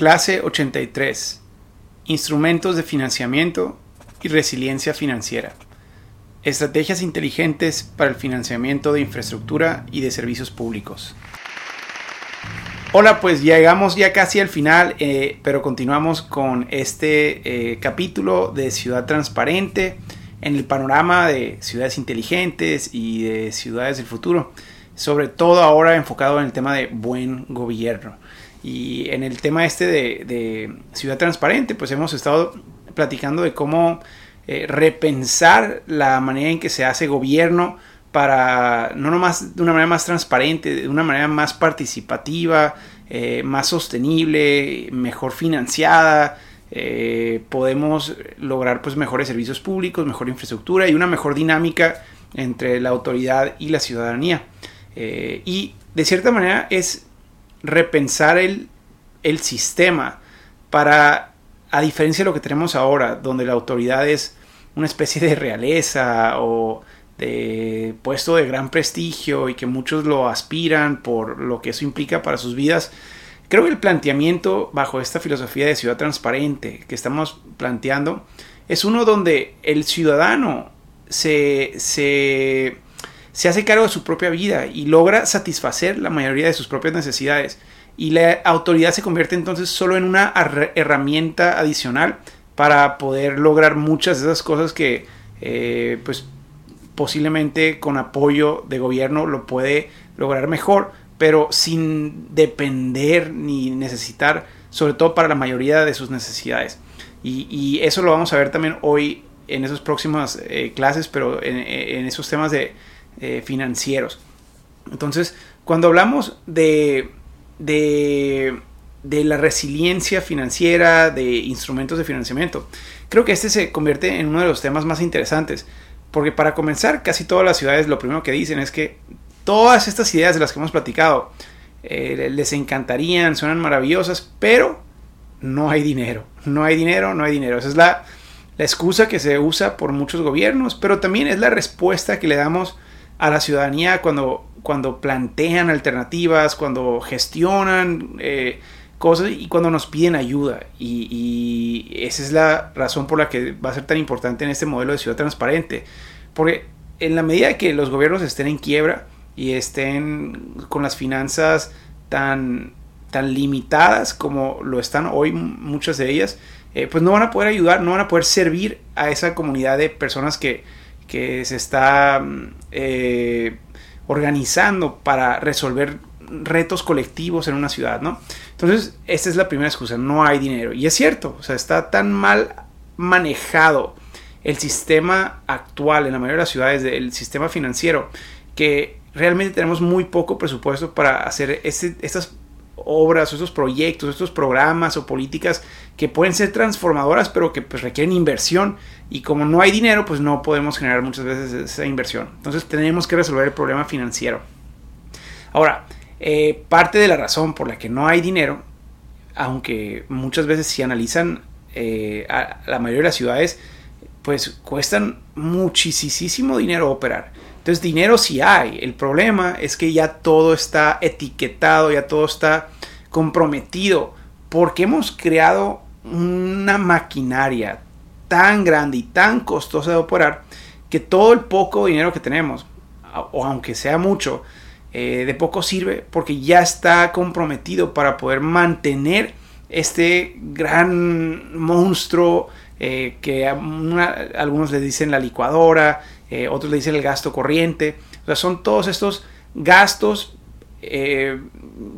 Clase 83. Instrumentos de financiamiento y resiliencia financiera. Estrategias inteligentes para el financiamiento de infraestructura y de servicios públicos. Hola, pues llegamos ya casi al final, eh, pero continuamos con este eh, capítulo de Ciudad Transparente en el panorama de ciudades inteligentes y de ciudades del futuro, sobre todo ahora enfocado en el tema de buen gobierno. Y en el tema este de, ciudad transparente, pues hemos estado platicando de cómo eh, repensar la manera en que se hace gobierno para, no nomás de una manera más transparente, de una manera más participativa, eh, más sostenible, mejor financiada, eh, podemos lograr pues mejores servicios públicos, mejor infraestructura y una mejor dinámica entre la autoridad y la ciudadanía. y de cierta manera es repensar el, sistema para, a diferencia de lo que tenemos ahora, donde la autoridad es una especie de realeza o de puesto de gran prestigio y que muchos lo aspiran por lo que eso implica para sus vidas. Creo que el planteamiento bajo esta filosofía de ciudad transparente que estamos planteando es uno donde el ciudadano se, se se hace cargo de su propia vida y logra satisfacer la mayoría de sus propias necesidades. Y la autoridad se convierte entonces solo en una herramienta adicional para poder lograr muchas de esas cosas que eh, pues posiblemente con apoyo de gobierno lo puede lograr mejor, pero sin depender ni necesitar, sobre todo para la mayoría de sus necesidades. Y, eso lo vamos a ver también hoy en esas próximas eh, clases, pero en esos temas de, eh, financieros. Entonces, cuando hablamos de, de, la resiliencia financiera, de instrumentos de financiamiento, creo que este se convierte en uno de los temas más interesantes. Porque para comenzar, casi todas las ciudades lo primero que dicen es que todas estas ideas de las que hemos platicado eh, les encantarían, suenan maravillosas, pero no hay dinero. No hay dinero, no hay dinero. Esa es la, la excusa que se usa por muchos gobiernos, pero también es la respuesta que le damos a la ciudadanía cuando, cuando plantean alternativas, cuando gestionan eh, cosas y cuando nos piden ayuda. Y, esa es la razón por la que va a ser tan importante en este modelo de ciudad transparente. Porque en la medida que los gobiernos estén en quiebra y estén con las finanzas tan, tan limitadas como lo están hoy muchas de ellas, eh, pues no van a poder ayudar, no van a poder servir a esa comunidad de personas que, que se está mm, eh, organizando para resolver retos colectivos en una ciudad, ¿no? Entonces, esta es la primera excusa, no hay dinero. Y es cierto, o sea, está tan mal manejado el sistema actual en la mayoría de las ciudades, el sistema financiero, que realmente tenemos muy poco presupuesto para hacer este, estas obras, estos proyectos, estos programas o políticas que pueden ser transformadoras, pero que pues requieren inversión. Y como no hay dinero, pues no podemos generar muchas veces esa inversión. Entonces tenemos que resolver el problema financiero. Ahora, eh, parte de la razón por la que no hay dinero, aunque muchas veces si analizan eh, a la mayoría de las ciudades, pues cuestan muchísimo dinero operar. Entonces dinero sí hay. El problema es que ya todo está etiquetado, ya todo está comprometido. Porque hemos creado una maquinaria tan grande y tan costosa de operar que todo el poco dinero que tenemos, o aunque sea mucho, eh, de poco sirve porque ya está comprometido para poder mantener este gran monstruo eh, que algunos le dicen la licuadora, eh, otros le dicen el gasto corriente. O sea, son todos estos gastos eh,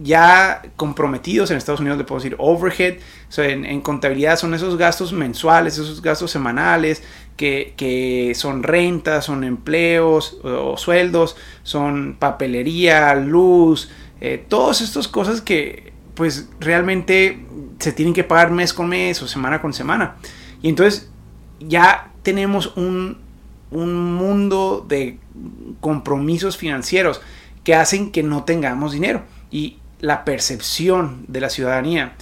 ya comprometidos en Estados Unidos, le puedo decir overhead. En, contabilidad son esos gastos mensuales, esos gastos semanales, que, son rentas, son empleos o, sueldos, son papelería, luz, eh, todas estas cosas que pues realmente se tienen que pagar mes con mes o semana con semana. Y entonces ya tenemos un, un mundo de compromisos financieros que hacen que no tengamos dinero. Y la percepción de la ciudadanía,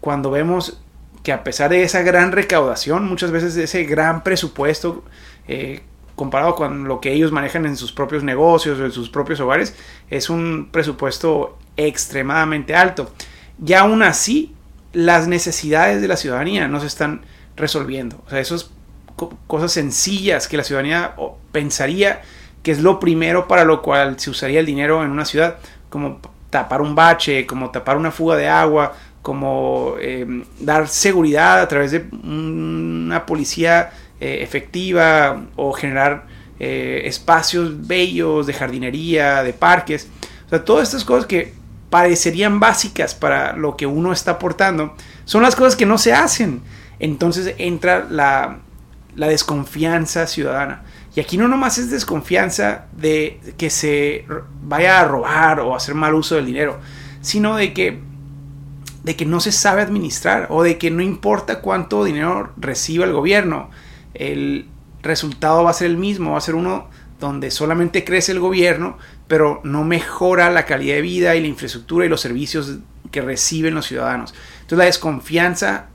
cuando vemos que a pesar de esa gran recaudación, muchas veces de ese gran presupuesto, eh, comparado con lo que ellos manejan en sus propios negocios o en sus propios hogares, es un presupuesto extremadamente alto. Y aún así, las necesidades de la ciudadanía no se están resolviendo. O sea, esas cosas sencillas que la ciudadanía pensaría que es lo primero para lo cual se usaría el dinero en una ciudad, como tapar un bache, como tapar una fuga de agua, como em, dar seguridad a través de una policía eh, efectiva o generar eh, espacios bellos de jardinería, de parques. O sea, todas estas cosas que parecerían básicas para lo que uno está aportando, son las cosas que no se hacen. Entonces entra la, desconfianza ciudadana. Y aquí no nomás es desconfianza de que se vaya a robar o hacer mal uso del dinero, sino de que de que no se sabe administrar o de que no importa cuánto dinero reciba el gobierno, el resultado va a ser el mismo, va a ser uno donde solamente crece el gobierno, pero no mejora la calidad de vida y la infraestructura y los servicios que reciben los ciudadanos. Entonces la desconfianza,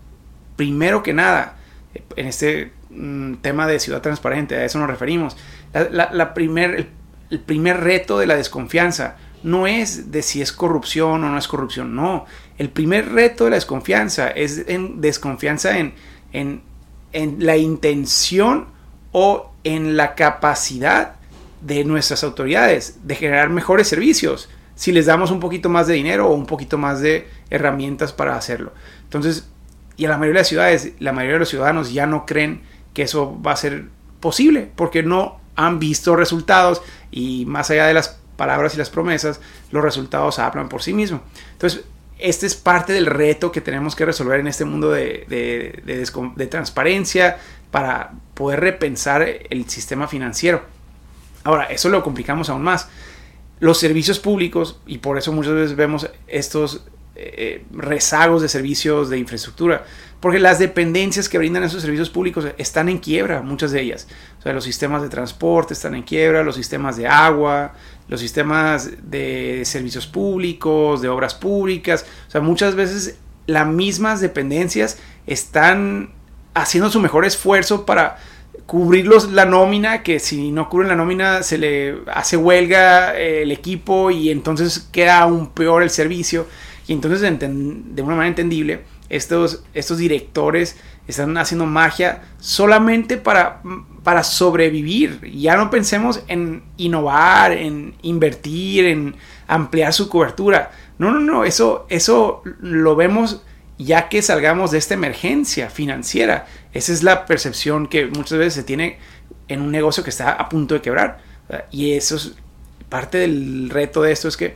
primero que nada, en este mm, tema de ciudad transparente, a eso nos referimos, la, primer, el primer reto de la desconfianza no es de si es corrupción o no es corrupción, no. El primer reto de la desconfianza es en desconfianza en, en, la intención o en la capacidad de nuestras autoridades de generar mejores servicios si les damos un poquito más de dinero o un poquito más de herramientas para hacerlo. Entonces, y a la mayoría de las ciudades, la mayoría de los ciudadanos ya no creen que eso va a ser posible porque no han visto resultados y más allá de las palabras y las promesas, los resultados hablan por sí mismos. Entonces, este es parte del reto que tenemos que resolver en este mundo de, de, transparencia para poder repensar el sistema financiero. Ahora, eso lo complicamos aún más. Los servicios públicos, y por eso muchas veces vemos estos eh, rezagos de servicios de infraestructura, porque las dependencias que brindan esos servicios públicos están en quiebra, muchas de ellas. O sea, los sistemas de transporte están en quiebra, los sistemas de agua, los sistemas de servicios públicos, de obras públicas. O sea, muchas veces las mismas dependencias están haciendo su mejor esfuerzo para cubrirlos la nómina, que si no cubren la nómina se le hace huelga el equipo y entonces queda aún peor el servicio. Y entonces, de una manera entendible, estos, estos directores están haciendo magia solamente para, para sobrevivir. Ya no pensemos en innovar, en invertir, en ampliar su cobertura. No, no, no, eso, eso lo vemos ya que salgamos de esta emergencia financiera. Esa es la percepción que muchas veces se tiene en un negocio que está a punto de quebrar. Y eso es parte del reto de esto, es que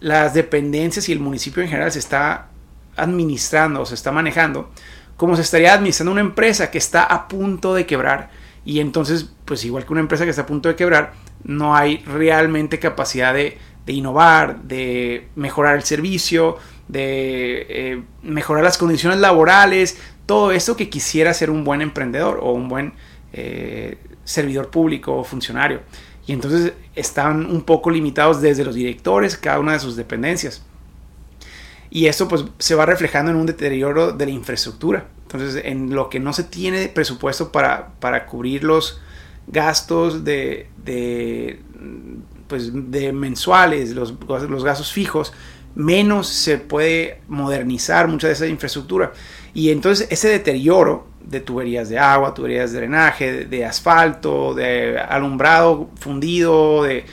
las dependencias y el municipio en general se está administrando o se está manejando como se estaría administrando una empresa que está a punto de quebrar y entonces pues igual que una empresa que está a punto de quebrar no hay realmente capacidad de, innovar, de mejorar el servicio, de eh, mejorar las condiciones laborales, todo esto que quisiera ser un buen emprendedor o un buen eh, servidor público o funcionario y entonces están un poco limitados desde los directores, cada una de sus dependencias. Y esto pues se va reflejando en un deterioro de la infraestructura. Entonces, en lo que no se tiene presupuesto para, para cubrir los gastos de, de, pues, de mensuales, los, los gastos fijos, menos se puede modernizar mucha de esa infraestructura. Y entonces ese deterioro de tuberías de agua, tuberías de drenaje, de, asfalto, de alumbrado fundido, de,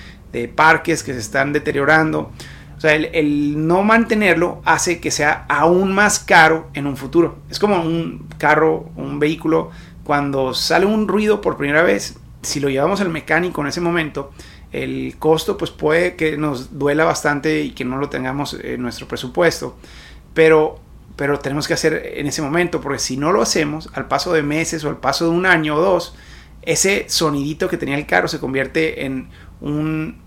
parques que se están deteriorando. O sea, el, no mantenerlo hace que sea aún más caro en un futuro. Es como un carro, un vehículo, cuando sale un ruido por primera vez, si lo llevamos al mecánico en ese momento, el costo pues puede que nos duela bastante y que no lo tengamos en nuestro presupuesto. Pero pero tenemos que hacer en ese momento, porque si no lo hacemos, al paso de meses o al paso de un año o dos, ese sonidito que tenía el carro se convierte en un,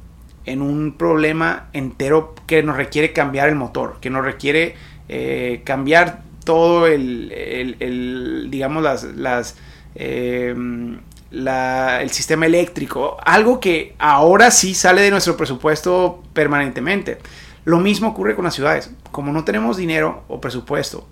en un problema entero que nos requiere cambiar el motor, que nos requiere eh, cambiar todo el, el, digamos, las, las eh, el sistema eléctrico, algo que ahora sí sale de nuestro presupuesto permanentemente. Lo mismo ocurre con las ciudades. Como no tenemos dinero o presupuesto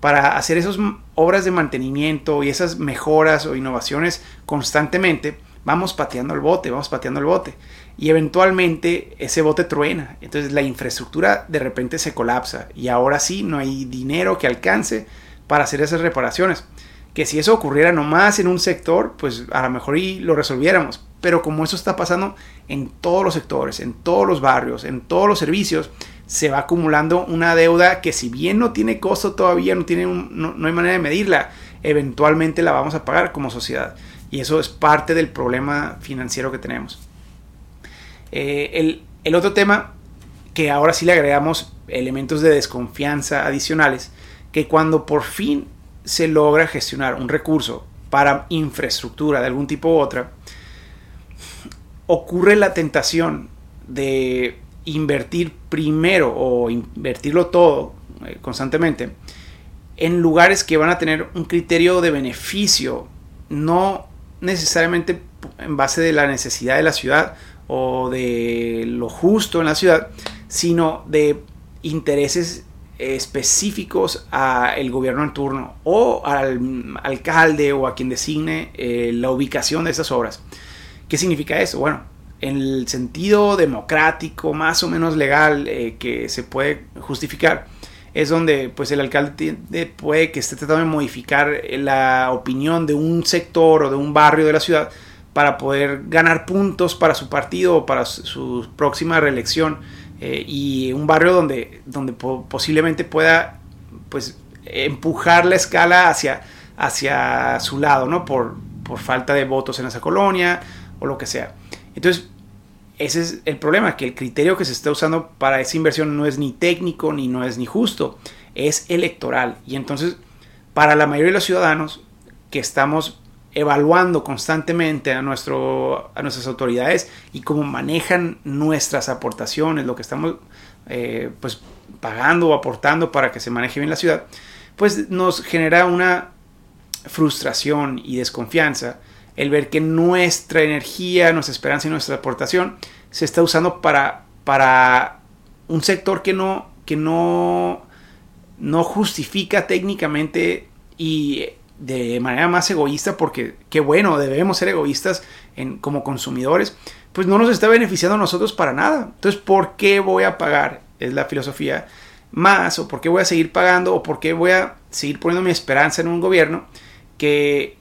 para hacer esas obras de mantenimiento y esas mejoras o innovaciones constantemente, vamos pateando el bote, vamos pateando el bote. Y eventualmente ese bote truena. Entonces la infraestructura de repente se colapsa. Y ahora sí no hay dinero que alcance para hacer esas reparaciones. Que si eso ocurriera nomás en un sector, pues a lo mejor y lo resolviéramos. Pero como eso está pasando en todos los sectores, en todos los barrios, en todos los servicios, se va acumulando una deuda que si bien no tiene costo todavía, no, tiene no, hay manera de medirla, eventualmente la vamos a pagar como sociedad. Y eso es parte del problema financiero que tenemos. Eh, el, el otro tema que ahora sí le agregamos elementos de desconfianza adicionales, que cuando por fin se logra gestionar un recurso para infraestructura de algún tipo u otra, ocurre la tentación de invertir primero o invertirlo todo eh, constantemente en lugares que van a tener un criterio de beneficio, no necesariamente en base de la necesidad de la ciudad o de lo justo en la ciudad, sino de intereses específicos al gobierno en turno o al alcalde o a quien designe eh, la ubicación de esas obras. ¿Qué significa eso? Bueno, en el sentido democrático, más o menos legal, eh, que se puede justificar, es donde pues el alcalde puede que esté tratando de modificar la opinión de un sector o de un barrio de la ciudad para poder ganar puntos para su partido o para su próxima reelección eh, y un barrio donde, donde posiblemente pueda pues empujar la escala hacia, hacia su lado, ¿no? Por, por falta de votos en esa colonia o lo que sea. Entonces, ese es el problema, que el criterio que se está usando para esa inversión no es ni técnico ni no es ni justo, es electoral. Y entonces, para la mayoría de los ciudadanos que estamos evaluando constantemente a, nuestro, a nuestras autoridades y cómo manejan nuestras aportaciones, lo que estamos eh, pues, pagando o aportando para que se maneje bien la ciudad, pues nos genera una frustración y desconfianza el ver que nuestra energía, nuestra esperanza y nuestra aportación se está usando para, para un sector que no, que no, no justifica técnicamente y de manera más egoísta, porque qué bueno, debemos ser egoístas en, como consumidores, pues no nos está beneficiando a nosotros para nada. Entonces, ¿por qué voy a pagar? Es la filosofía más, o por qué voy a seguir pagando, o por qué voy a seguir poniendo mi esperanza en un gobierno que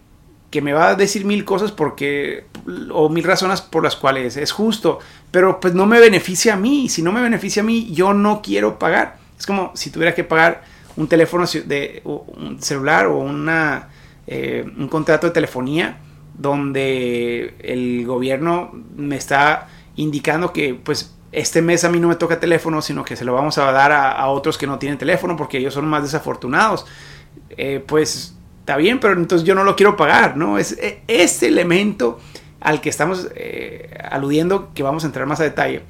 que me va a decir mil cosas porque o mil razones por las cuales es justo, pero pues no me beneficia a mí, si no me beneficia a mí, yo no quiero pagar. Es como si tuviera que pagar un teléfono de celular o una, eh, un contrato de telefonía donde el gobierno me está indicando que pues este mes a mí no me toca teléfono, sino que se lo vamos a dar a, otros que no tienen teléfono porque ellos son más desafortunados. Eh, pues está bien, pero entonces yo no lo quiero pagar, ¿no? Es este elemento al que estamos eh, aludiendo que vamos a entrar más a detalle.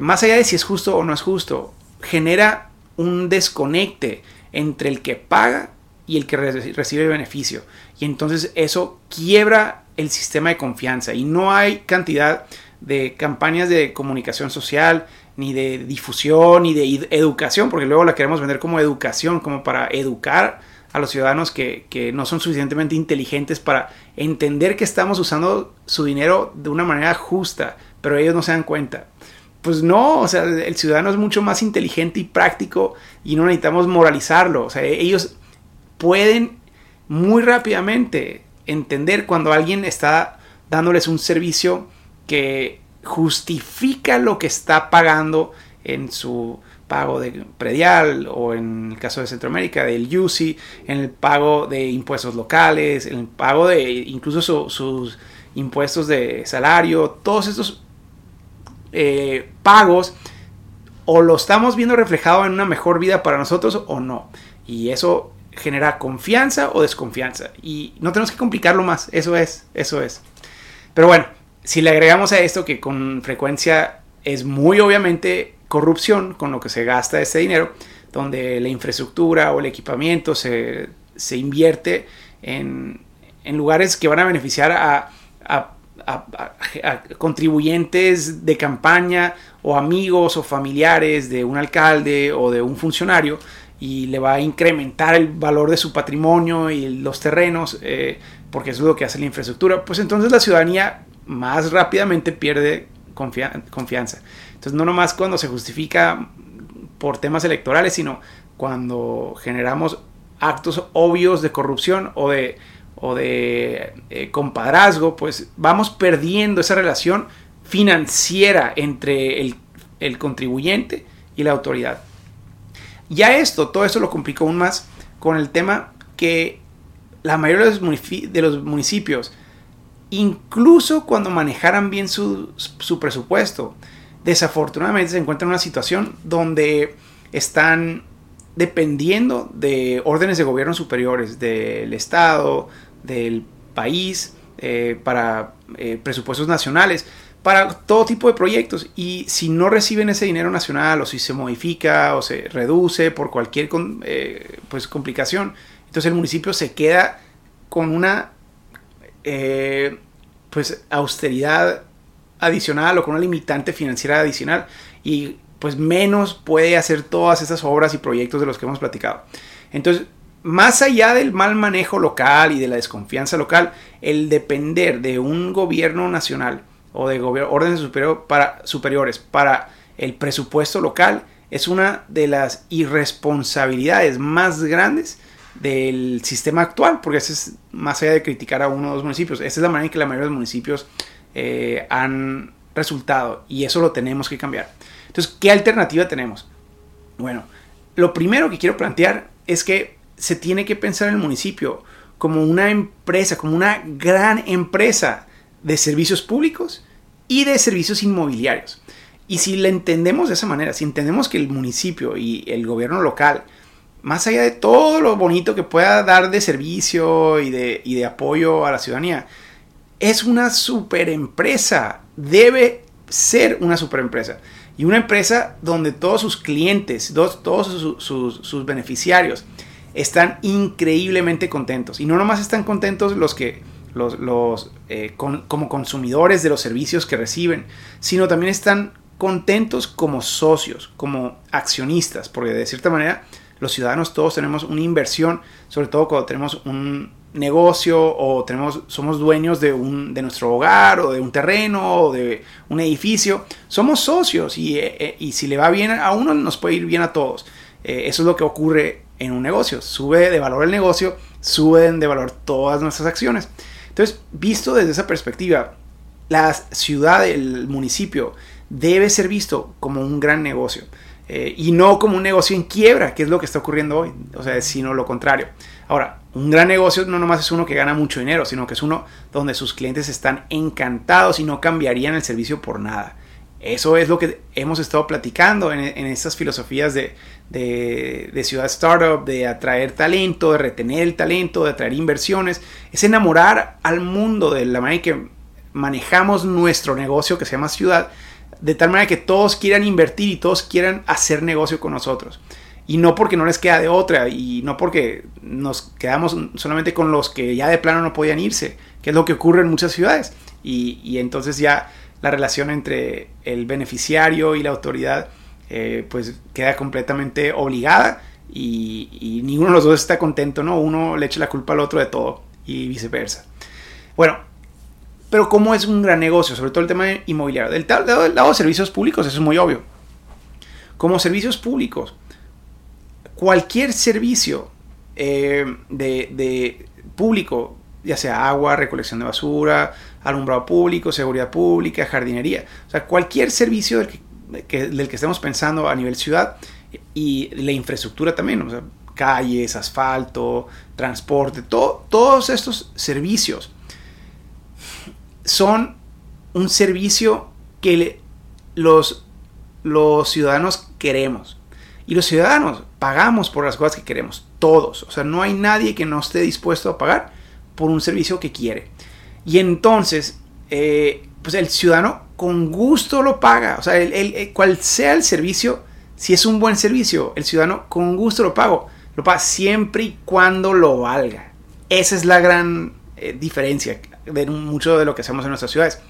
Más allá de si es justo o no es justo, genera un desconecte entre el que paga y el que recibe beneficio. Y entonces eso quiebra el sistema de confianza y no hay cantidad de campañas de comunicación social, ni de difusión, ni de educación, porque luego la queremos vender como educación, como para educar a los ciudadanos que, no son suficientemente inteligentes para entender que estamos usando su dinero de una manera justa, pero ellos no se dan cuenta. Pues no, o sea, el ciudadano es mucho más inteligente y práctico y no necesitamos moralizarlo. O sea, ellos pueden muy rápidamente entender cuando alguien está dándoles un servicio que justifica lo que está pagando en su pago de predial o en el caso de Centroamérica del UCI, en el pago de impuestos locales, en el pago de incluso sus impuestos de salario, todos estos eh, pagos o lo estamos viendo reflejado en una mejor vida para nosotros o no. Y eso genera confianza o desconfianza. Y no tenemos que complicarlo más, eso es, eso es. Pero bueno, si le agregamos a esto que con frecuencia es muy obviamente corrupción con lo que se gasta ese dinero, donde la infraestructura o el equipamiento se, invierte en, lugares que van a beneficiar a, contribuyentes de campaña o amigos o familiares de un alcalde o de un funcionario y le va a incrementar el valor de su patrimonio y los terrenos, eh, porque es lo que hace la infraestructura, pues entonces la ciudadanía más rápidamente pierde confianza. Entonces no nomás cuando se justifica por temas electorales, sino cuando generamos actos obvios de corrupción o de, o de eh, compadrazgo, pues vamos perdiendo esa relación financiera entre el, el contribuyente y la autoridad. Ya esto, todo esto lo complicó aún más con el tema que la mayoría de los, municipios, incluso cuando manejaran bien su, presupuesto, desafortunadamente se encuentran en una situación donde están dependiendo de órdenes de gobierno superiores del Estado, del país, eh, para eh, presupuestos nacionales, para todo tipo de proyectos y si no reciben ese dinero nacional o si se modifica o se reduce por cualquier eh, pues, complicación, entonces el municipio se queda con una pues austeridad adicional o con una limitante financiera adicional y pues menos puede hacer todas esas obras y proyectos de los que hemos platicado. Entonces, más allá del mal manejo local y de la desconfianza local, el depender de un gobierno nacional o de órdenes para, superiores para el presupuesto local es una de las irresponsabilidades más grandes del sistema actual, porque es más allá de criticar a uno o dos municipios, esa es la manera en que la mayoría de los municipios eh, han resultado y eso lo tenemos que cambiar. Entonces, ¿qué alternativa tenemos? Bueno, lo primero que quiero plantear es que se tiene que pensar en el municipio como una empresa, como una gran empresa de servicios públicos y de servicios inmobiliarios. Y si le entendemos de esa manera, si entendemos que el municipio y el gobierno local, más allá de todo lo bonito que pueda dar de servicio y de, de apoyo a la ciudadanía, es una super empresa, debe ser una super empresa. Y una empresa donde todos sus clientes, todos sus, sus beneficiarios están increíblemente contentos. Y no nomás están contentos los que los, eh, como consumidores de los servicios que reciben, sino también están contentos como socios, como accionistas, porque de cierta manera los ciudadanos todos tenemos una inversión, sobre todo cuando tenemos un negocio o tenemos, somos dueños de, un, de nuestro hogar o de un terreno o de un edificio, somos socios y, eh, eh, y si le va bien a uno nos puede ir bien a todos. eso es lo que ocurre en un negocio, sube de valor el negocio, suben de valor todas nuestras acciones. Entonces, visto desde esa perspectiva, la ciudad, el municipio, debe ser visto como un gran negocio. Eh, y no como un negocio en quiebra, que es lo que está ocurriendo hoy, o sea, sino lo contrario. Ahora, un gran negocio no nomás es uno que gana mucho dinero, sino que es uno donde sus clientes están encantados y no cambiarían el servicio por nada. Eso es lo que hemos estado platicando en, en estas filosofías de, de, ciudad startup, de atraer talento, de retener el talento, de atraer inversiones. Es enamorar al mundo de la manera que manejamos nuestro negocio que se llama ciudad, de tal manera que todos quieran invertir y todos quieran hacer negocio con nosotros. Y no porque no les queda de otra, y no porque nos quedamos solamente con los que ya de plano no podían irse, que es lo que ocurre en muchas ciudades. Y, y entonces ya la relación entre el beneficiario y la autoridad eh, pues queda completamente obligada y, ninguno de los dos está contento, ¿no? Uno le echa la culpa al otro de todo y viceversa. Bueno, pero ¿cómo es un gran negocio? Sobre todo el tema inmobiliario. Del lado de servicios públicos, eso es muy obvio. Como servicios públicos, cualquier servicio eh, de, de público, ya sea agua, recolección de basura, alumbrado público, seguridad pública, jardinería. O sea, cualquier servicio del que, que estemos pensando a nivel ciudad y la infraestructura también, o sea, calles, asfalto, transporte, todos estos servicios son un servicio que los, los ciudadanos queremos. Y los ciudadanos pagamos por las cosas que queremos, todos. O sea, no hay nadie que no esté dispuesto a pagar por un servicio que quiere. Y entonces, eh, pues el ciudadano con gusto lo paga. O sea, el, cual sea el servicio, si es un buen servicio, el ciudadano con gusto lo paga. Lo paga siempre y cuando lo valga. Esa es la gran eh, diferencia de mucho de lo que hacemos en nuestras ciudades.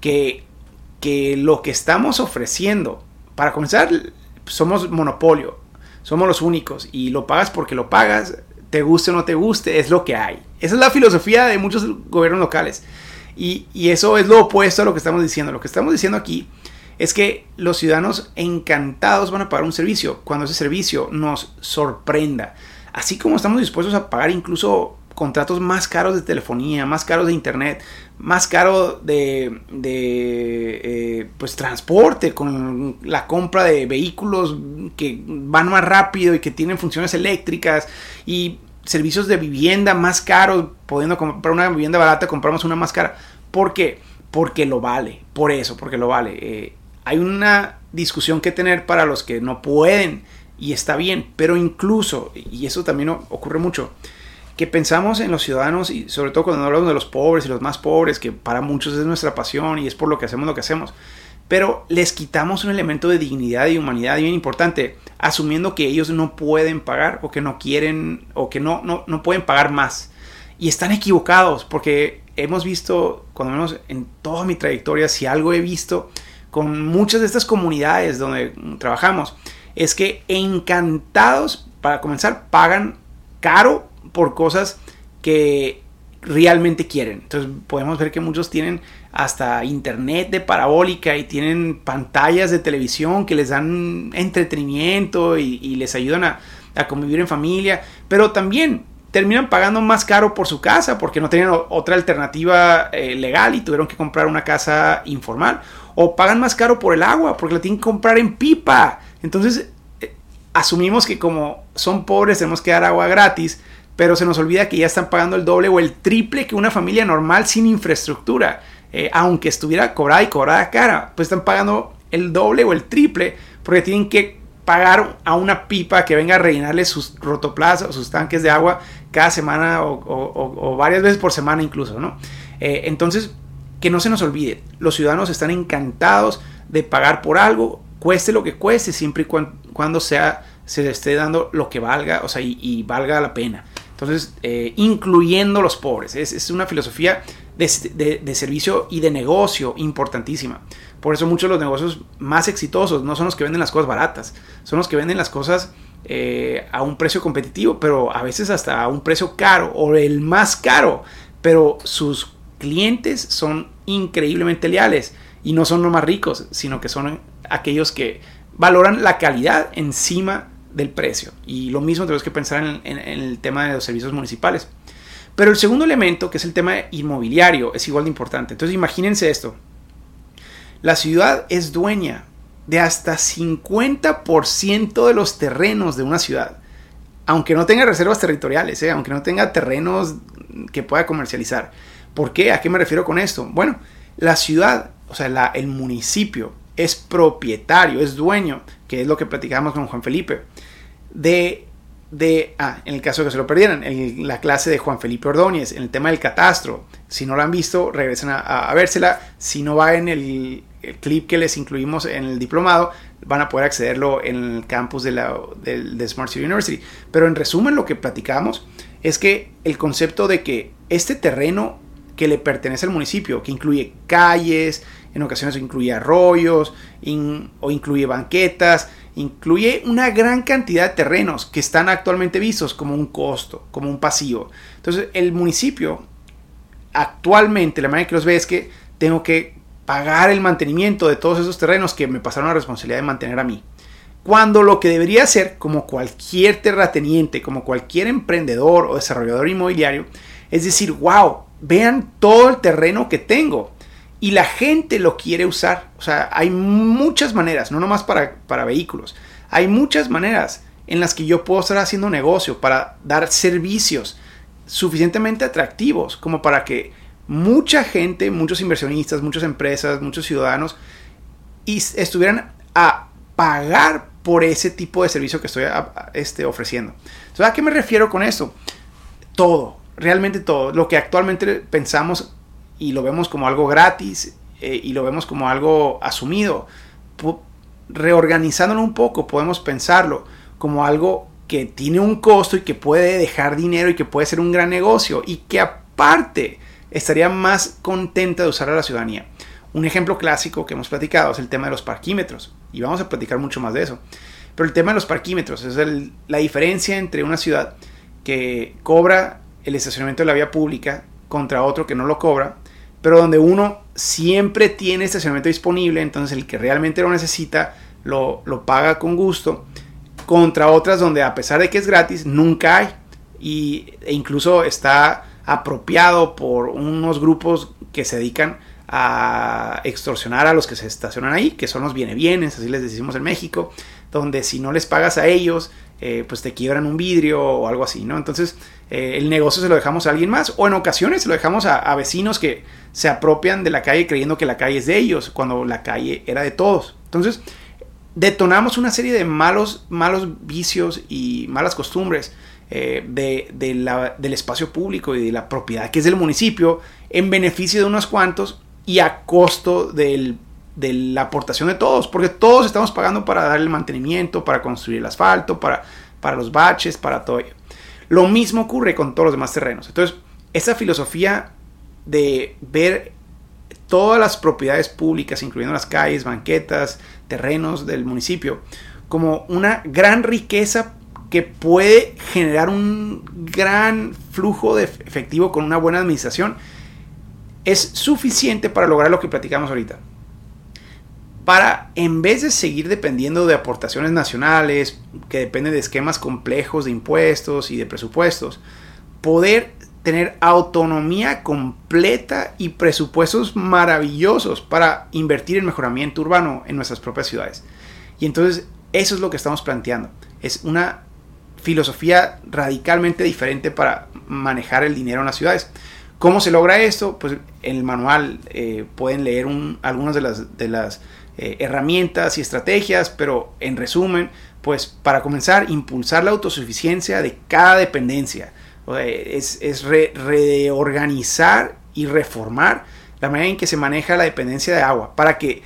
Que, que lo que estamos ofreciendo, para comenzar, somos monopolio. somos los únicos y lo pagas porque lo pagas, te guste o no te guste, es lo que hay. Esa es la filosofía de muchos gobiernos locales. Y, y eso es lo opuesto a lo que estamos diciendo. Lo que estamos diciendo aquí es que los ciudadanos encantados van a pagar un servicio cuando ese servicio nos sorprenda. Así como estamos dispuestos a pagar incluso contratos más caros de telefonía, más caros de internet, más caro de, eh, pues transporte con la compra de vehículos que van más rápido y que tienen funciones eléctricas y servicios de vivienda más caros, pudiendo comprar una vivienda barata, compramos una más cara. ¿Por qué? Porque lo vale, por eso, porque lo vale. Eh, hay una discusión que tener para los que no pueden y está bien, pero incluso, y eso también ocurre mucho, que pensamos en los ciudadanos y sobre todo cuando hablamos de los pobres y los más pobres, que para muchos es nuestra pasión y es por lo que hacemos lo que hacemos, pero les quitamos un elemento de dignidad y humanidad bien importante, asumiendo que ellos no pueden pagar o que no quieren o que no, no, no pueden pagar más. Y están equivocados porque hemos visto, cuando menos en toda mi trayectoria, si algo he visto con muchas de estas comunidades donde trabajamos, es que encantados, para comenzar, pagan caro por cosas que realmente quieren. Entonces podemos ver que muchos tienen hasta internet de parabólica y tienen pantallas de televisión que les dan entretenimiento y, les ayudan a, convivir en familia, pero también terminan pagando más caro por su casa porque no tenían otra alternativa eh, legal y tuvieron que comprar una casa informal o pagan más caro por el agua porque la tienen que comprar en pipa. Entonces eh, asumimos que como son pobres tenemos que dar agua gratis pero se nos olvida que ya están pagando el doble o el triple que una familia normal sin infraestructura. Eh, aunque estuviera cobrada y cobrada cara, pues están pagando el doble o el triple porque tienen que pagar a una pipa que venga a rellenarle sus rotoplazas o sus tanques de agua cada semana o, varias veces por semana incluso, ¿no? Eh, entonces, que no se nos olvide, los ciudadanos están encantados de pagar por algo, cueste lo que cueste, siempre y cuando, sea, se le esté dando lo que valga, o sea, y valga la pena. Entonces, eh, incluyendo los pobres. Es, una filosofía de, servicio y de negocio importantísima. Por eso muchos de los negocios más exitosos no son los que venden las cosas baratas, son los que venden las cosas eh, a un precio competitivo, pero a veces hasta a un precio caro o el más caro. Pero sus clientes son increíblemente leales y no son los más ricos, sino que son aquellos que valoran la calidad encima del precio. Y lo mismo tenemos que pensar en, el tema de los servicios municipales. Pero el segundo elemento, que es el tema inmobiliario, es igual de importante. Entonces imagínense esto. La ciudad es dueña de hasta 50% de los terrenos de una ciudad. Aunque no tenga reservas territoriales, ¿eh? aunque no tenga terrenos que pueda comercializar. ¿Por qué? ¿A qué me refiero con esto? Bueno, la ciudad, o sea, el municipio es propietario, es dueño, que es lo que platicábamos con Juan Felipe de, de ah, en el caso de que se lo perdieran, en la clase de Juan Felipe Ordóñez, en el tema del catastro. Si no lo han visto, regresen a, a, vérsela. Si no va en el, clip que les incluimos en el diplomado, van a poder accederlo en el campus de, la, de, Smart City University. Pero en resumen, lo que platicamos es que el concepto de que este terreno que le pertenece al municipio, que incluye calles, en ocasiones incluye arroyos o incluye banquetas, incluye una gran cantidad de terrenos que están actualmente vistos como un costo, como un pasivo. Entonces el municipio actualmente, la manera que los ve es que tengo que pagar el mantenimiento de todos esos terrenos que me pasaron la responsabilidad de mantener a mí. Cuando lo que debería hacer, como cualquier terrateniente, como cualquier emprendedor o desarrollador inmobiliario, es decir, wow, vean todo el terreno que tengo y la gente lo quiere usar. O sea, hay muchas maneras, no nomás para, para vehículos, hay muchas maneras en las que yo puedo estar haciendo negocio para dar servicios suficientemente atractivos como para que mucha gente, muchos inversionistas, muchas empresas, muchos ciudadanos estuvieran a pagar por ese tipo de servicio que estoy este, ofreciendo. Entonces, ¿a qué me refiero con esto? Todo, realmente todo. Lo que actualmente pensamos y lo vemos como algo gratis eh, y lo vemos como algo asumido. reorganizándolo un poco, podemos pensarlo como algo que tiene un costo y que puede dejar dinero y que puede ser un gran negocio y que aparte estaría más contenta de usar a la ciudadanía. Un ejemplo clásico que hemos platicado es el tema de los parquímetros y vamos a platicar mucho más de eso. Pero el tema de los parquímetros es la diferencia entre una ciudad que cobra el estacionamiento de la vía pública contra otro que no lo cobra, pero donde uno siempre tiene estacionamiento disponible, entonces el que realmente lo necesita lo, lo paga con gusto, contra otras donde a pesar de que es gratis, nunca hay. Y, e incluso está apropiado por unos grupos que se dedican a extorsionar a los que se estacionan ahí, que son los viene bienes, así les decimos en México, donde si no les pagas a ellos, eh, pues te quiebran un vidrio o algo así, ¿no? Entonces eh, el negocio se lo dejamos a alguien más o en ocasiones se lo dejamos a, vecinos que se apropian de la calle creyendo que la calle es de ellos, cuando la calle era de todos. Entonces detonamos una serie de malos, malos vicios y malas costumbres eh, de, del espacio público y de la propiedad que es del municipio en beneficio de unos cuantos y a costo de la aportación de todos, porque todos estamos pagando para dar el mantenimiento, para construir el asfalto, para, para los baches, para todo ello. Lo mismo ocurre con todos los demás terrenos. Entonces, esa filosofía de ver todas las propiedades públicas, incluyendo las calles, banquetas, terrenos del municipio, como una gran riqueza que puede generar un gran flujo de efectivo con una buena administración, es suficiente para lograr lo que platicamos ahorita. Para, en vez de seguir dependiendo de aportaciones nacionales, que dependen de esquemas complejos de impuestos y de presupuestos, poder tener autonomía completa y presupuestos maravillosos para invertir en mejoramiento urbano en nuestras propias ciudades. Y entonces eso es lo que estamos planteando. Es una filosofía radicalmente diferente para manejar el dinero en las ciudades. ¿Cómo se logra esto? Pues en el manual eh, pueden leer algunas de las, de las eh, herramientas y estrategias, pero en resumen, pues para comenzar, impulsar la autosuficiencia de cada dependencia es, reorganizar y reformar la manera en que se maneja la dependencia de agua para que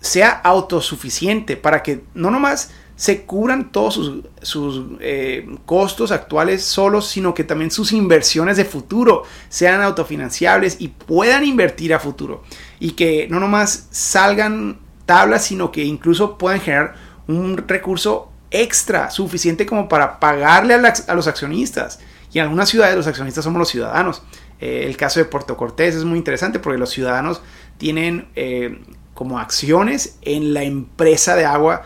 sea autosuficiente, para que no nomás se cubran todos sus, eh, costos actuales solos, sino que también sus inversiones de futuro sean autofinanciables y puedan invertir a futuro. Y que no nomás salgan tablas, sino que incluso puedan generar un recurso extra, suficiente como para pagarle a los accionistas. Y en algunas ciudades los accionistas somos los ciudadanos. Eh, el caso de Puerto Cortés es muy interesante porque los ciudadanos tienen eh, como acciones en la empresa de agua,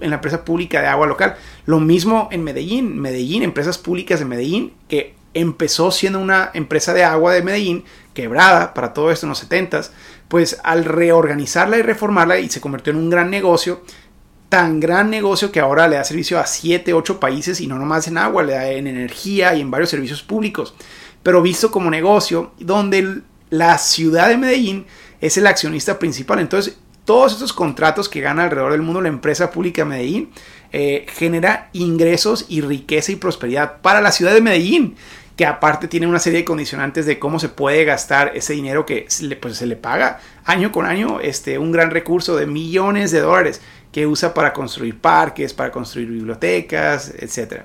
en la empresa pública de agua local. Lo mismo en Medellín. Medellín, empresas públicas de Medellín, que empezó siendo una empresa de agua de Medellín, quebrada para todo esto en los 70s, pues al reorganizarla y reformarla y se convirtió en un gran negocio, tan gran negocio que ahora le da servicio a 7, 8 países y no nomás en agua, le da en energía y en varios servicios públicos. Pero visto como negocio, donde la ciudad de Medellín es el accionista principal. Entonces, todos estos contratos que gana alrededor del mundo la empresa pública de Medellín eh, genera ingresos y riqueza y prosperidad para la ciudad de Medellín que aparte tiene una serie de condicionantes de cómo se puede gastar ese dinero que se le, pues, se le paga año con año este, un gran recurso de millones de dólares que usa para construir parques, para construir bibliotecas, etc.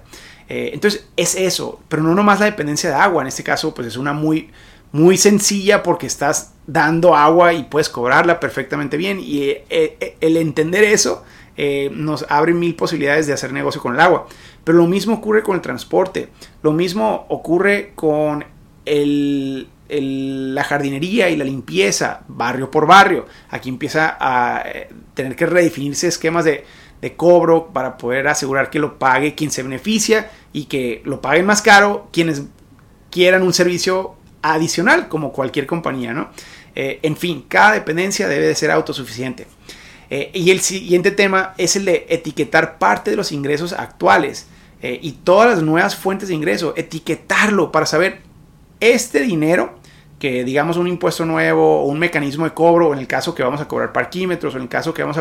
Eh, entonces es eso, pero no nomás la dependencia de agua, en este caso pues es una muy, muy sencilla porque estás dando agua y puedes cobrarla perfectamente bien y eh, eh, el entender eso nos abre mil posibilidades de hacer negocio con el agua. Pero lo mismo ocurre con el transporte, lo mismo ocurre con el, la jardinería y la limpieza, barrio por barrio. Aquí empieza a eh, tener que redefinirse esquemas de, cobro para poder asegurar que lo pague quien se beneficia y que lo paguen más caro quienes quieran un servicio adicional como cualquier compañía, ¿no? Eh, en fin, cada dependencia debe de ser autosuficiente. Eh, y el siguiente tema es el de etiquetar parte de los ingresos actuales y todas las nuevas fuentes de ingreso, etiquetarlo para saber este dinero que digamos un impuesto nuevo o un mecanismo de cobro, o en el caso que vamos a cobrar parquímetros, o en el caso que vamos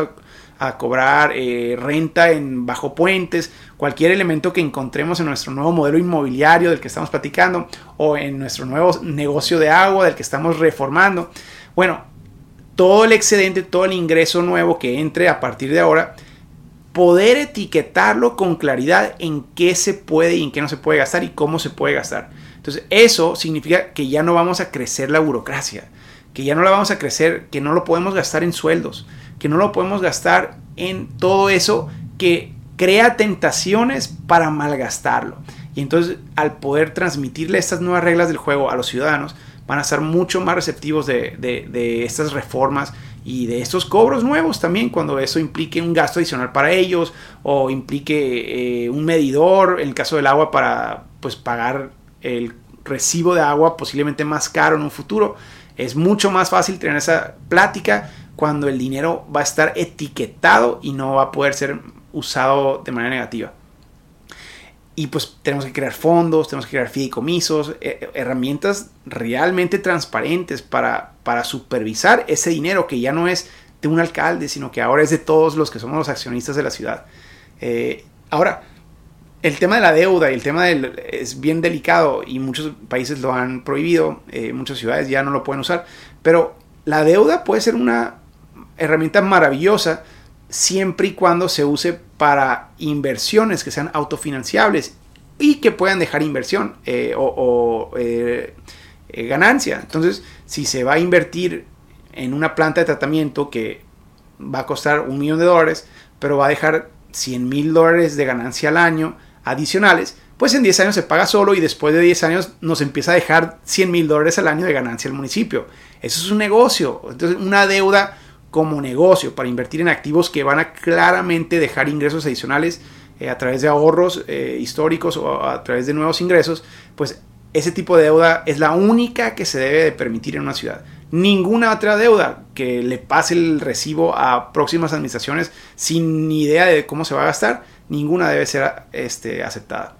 a, cobrar eh, renta en bajo puentes, cualquier elemento que encontremos en nuestro nuevo modelo inmobiliario del que estamos platicando, o en nuestro nuevo negocio de agua del que estamos reformando. Bueno, todo el excedente, todo el ingreso nuevo que entre a partir de ahora, poder etiquetarlo con claridad en qué se puede y en qué no se puede gastar y cómo se puede gastar. Entonces, eso significa que ya no vamos a crecer la burocracia, que ya no la vamos a crecer, que no lo podemos gastar en sueldos, que no lo podemos gastar en todo eso que crea tentaciones para malgastarlo. Y entonces al poder transmitirle estas nuevas reglas del juego a los ciudadanos, van a ser mucho más receptivos de, estas reformas y de estos cobros nuevos también cuando eso implique un gasto adicional para ellos o implique eh, un medidor en el caso del agua para pues pagar el recibo de agua posiblemente más caro en un futuro. Es mucho más fácil tener esa plática cuando el dinero va a estar etiquetado y no va a poder ser usado de manera negativa y pues tenemos que crear fondos, tenemos que crear fideicomisos, eh, herramientas realmente transparentes para, para supervisar ese dinero que ya no es de un alcalde, sino que ahora es de todos los que somos los accionistas de la ciudad. Eh, ahora, el tema de la deuda y el tema del, es bien delicado y muchos países lo han prohibido, eh, muchas ciudades ya no lo pueden usar, pero la deuda puede ser una herramienta maravillosa siempre y cuando se use para inversiones que sean autofinanciables y que puedan dejar inversión eh, o, eh, eh, ganancia. Entonces, si se va a invertir en una planta de tratamiento que va a costar un millón de dólares, pero va a dejar 100 mil dólares de ganancia al año adicionales, pues en 10 años se paga solo y después de 10 años nos empieza a dejar 100 mil dólares al año de ganancia al municipio. Eso es un negocio. Entonces, una deuda como negocio para invertir en activos que van a claramente dejar ingresos adicionales eh, a través de ahorros eh, históricos o a través de nuevos ingresos, pues ese tipo de deuda es la única que se debe de permitir en una ciudad. Ninguna otra deuda que le pase el recibo a próximas administraciones sin idea de cómo se va a gastar, ninguna debe ser este, aceptada.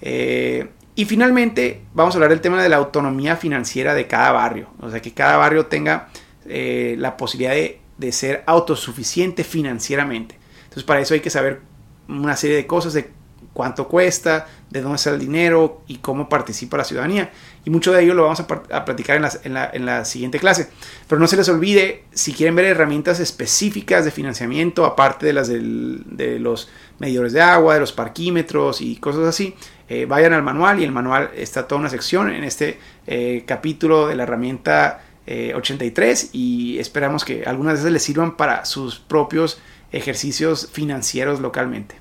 Eh, y finalmente vamos a hablar del tema de la autonomía financiera de cada barrio. O sea, que cada barrio tenga eh, la posibilidad de, ser autosuficiente financieramente. Entonces para eso hay que saber una serie de cosas de cuánto cuesta, de dónde está el dinero y cómo participa la ciudadanía. Y mucho de ello lo vamos a, platicar en la, siguiente clase. Pero no se les olvide, si quieren ver herramientas específicas de financiamiento, aparte de las de los medidores de agua, de los parquímetros y cosas así, eh, vayan al manual y el manual está toda una sección en este eh, capítulo de la herramienta 83 eh, y esperamos que algunas de esas les sirvan para sus propios ejercicios financieros localmente.